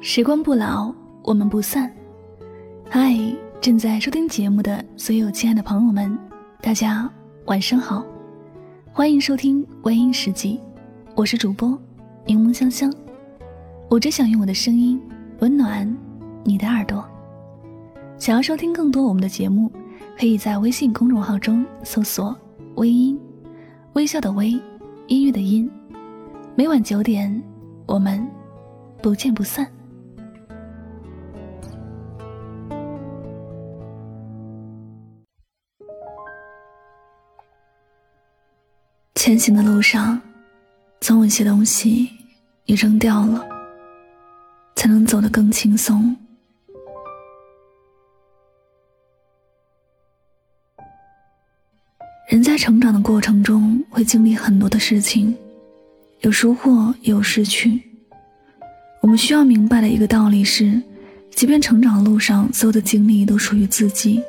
时光不老，我们不散。嗨，正在收听节目的所有亲爱的朋友们，大家晚上好，欢迎收听《微音时记》，我是主播柠檬香香。我只想用我的声音温暖你的耳朵。想要收听更多我们的节目，可以在微信公众号中搜索“微音”，微笑的微，音乐的音。每晚九点，我们不见不散。前行的路上，总有些东西你扔掉了，才能走得更轻松。人在成长的过程中，会经历很多的事情，有收获，也有失去。我们需要明白的一个道理是，即便成长路上所有的经历都属于自己，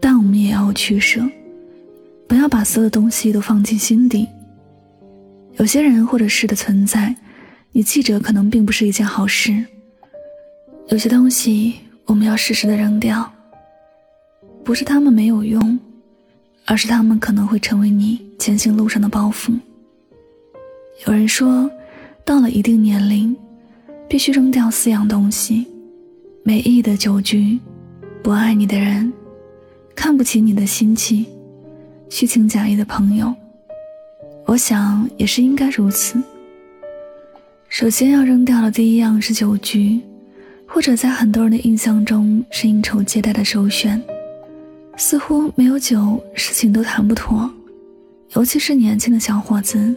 但我们也要取舍，不要把所有东西都放进心底。有些人或者事的存在，你记着可能并不是一件好事。有些东西我们要适时的扔掉，不是他们没有用。而是他们可能会成为你前行路上的包袱。有人说，到了一定年龄，必须扔掉四样东西：没意义的酒局，不爱你的人，看不起你的心情，虚情假意的朋友。我想也是应该如此。首先要扔掉的第一样是酒局，或者在很多人的印象中是应酬接待的首选。似乎没有酒，事情都谈不妥，尤其是年轻的小伙子，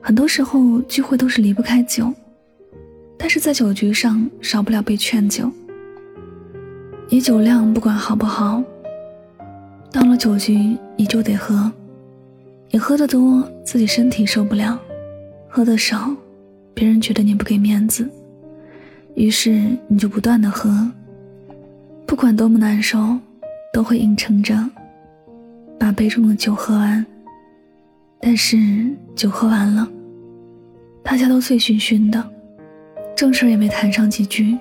很多时候聚会都是离不开酒。但是在酒局上，少不了被劝酒。你酒量不管好不好，到了酒局你就得喝。你喝得多，自己身体受不了；喝得少，别人觉得你不给面子，于是你就不断的喝，不管多么难受。都会硬撑着把杯中的酒喝完，但是酒喝完了，大家都醉醺醺的，正事也没谈上几句，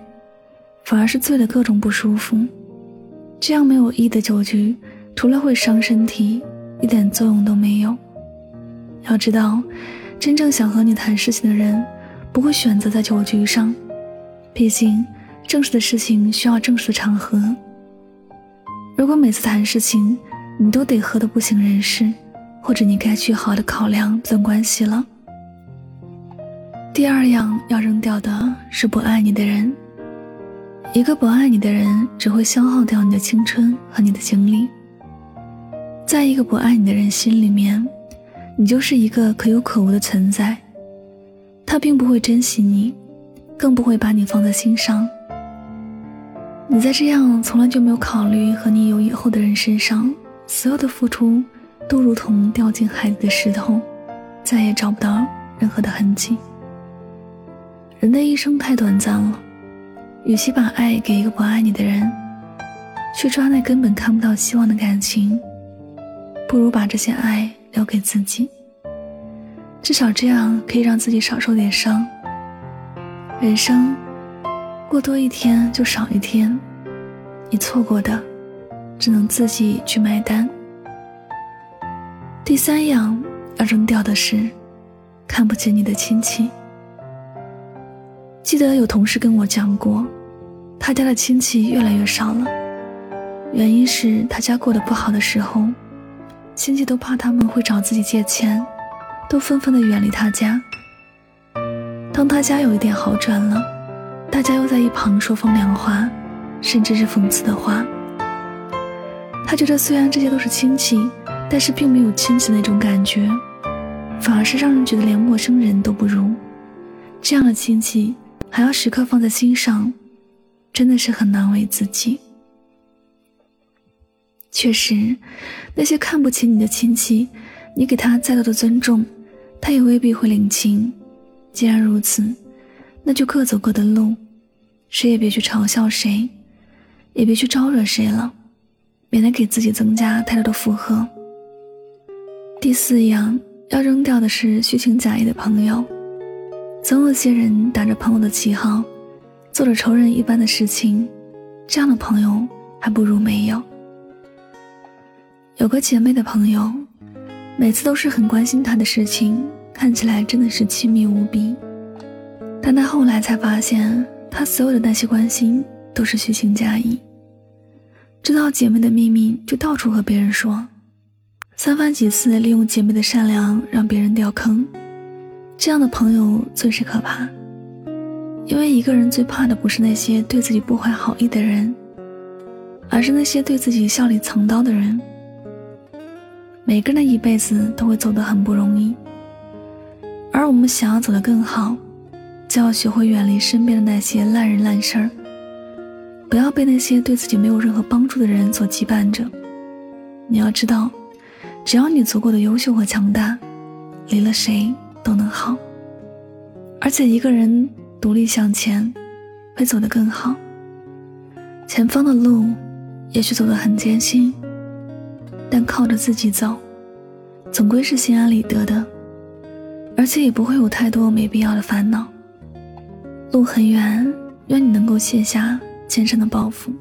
反而是醉得各种不舒服。这样没有意义的酒局，除了会伤身体，一点作用都没有。要知道，真正想和你谈事情的人，不会选择在酒局上，毕竟正式的事情需要正式的场合。如果每次谈事情，你都得喝得不省人事，或者你该去好的考量这段关系了。第二样要扔掉的是不爱你的人。一个不爱你的人，只会消耗掉你的青春和你的精力。在一个不爱你的人心里面，你就是一个可有可无的存在，他并不会珍惜你，更不会把你放在心上。你在这样从来就没有考虑和你有以后的人身上，所有的付出都如同掉进海里的石头，再也找不到任何的痕迹。人的一生太短暂了，与其把爱给一个不爱你的人，去抓那根本看不到希望的感情，不如把这些爱留给自己。至少这样可以让自己少受点伤。人生。过多一天就少一天，你错过的，只能自己去买单。第三样要扔掉的是，看不起你的亲戚。记得有同事跟我讲过，他家的亲戚越来越少了，原因是他家过得不好的时候，亲戚都怕他们会找自己借钱，都纷纷的远离他家。当他家有一点好转了。大家又在一旁说风凉话，甚至是讽刺的话。他觉得虽然这些都是亲戚，但是并没有亲戚那种感觉，反而是让人觉得连陌生人都不如。这样的亲戚还要时刻放在心上，真的是很难为自己。确实，那些看不起你的亲戚，你给他再多的尊重，他也未必会领情。既然如此。那就各走各的路，谁也别去嘲笑谁，也别去招惹谁了，免得给自己增加太多的负荷。第四样要扔掉的是虚情假意的朋友，总有些人打着朋友的旗号，做着仇人一般的事情，这样的朋友还不如没有。有个姐妹的朋友，每次都是很关心她的事情，看起来真的是亲密无比。但她后来才发现，她所有的那些关心都是虚情假意。知道姐妹的秘密，就到处和别人说，三番几次利用姐妹的善良让别人掉坑。这样的朋友最是可怕，因为一个人最怕的不是那些对自己不怀好意的人，而是那些对自己笑里藏刀的人。每个人的一辈子都会走得很不容易，而我们想要走得更好，就要学会远离身边的那些烂人烂事儿，不要被那些对自己没有任何帮助的人所羁绊着。你要知道，只要你足够的优秀和强大，离了谁。都能好，而且一个人独立向前，会走得更好。前方的路也许走得很艰辛，但靠着自己走，总归是心安理得的，而且也不会有太多没必要的烦恼。路很远，愿你能够卸下肩上的包袱，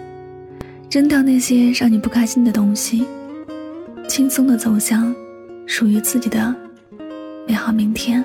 扔掉那些让你不开心的东西，轻松的走向属于自己的。美好明天。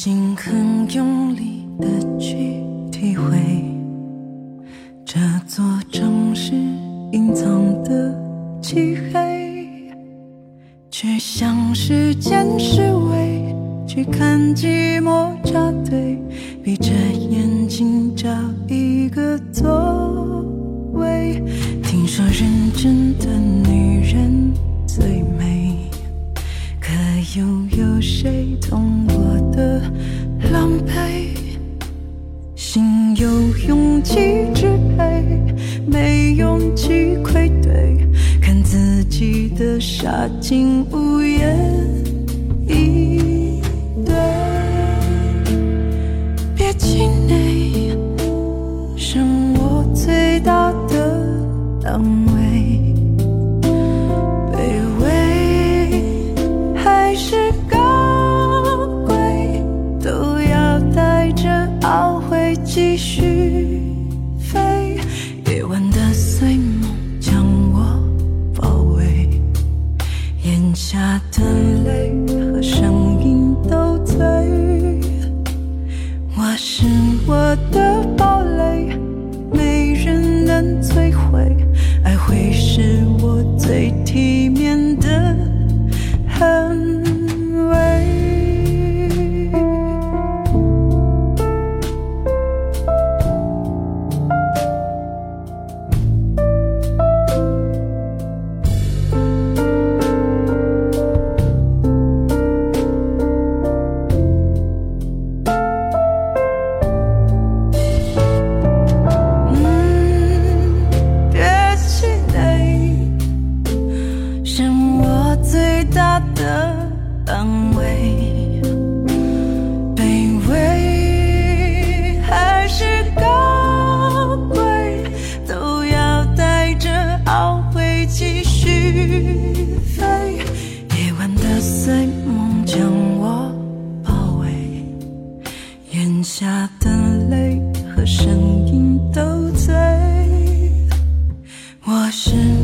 心很用力的去体会这座城市隐藏的漆黑，去向时间示威，去看寂寞扎堆，闭着眼睛找一个座位。听说认真的自己的傻劲无言以对。别气馁，是我最大的安慰。我的堡垒。眼下的泪和声音都醉我是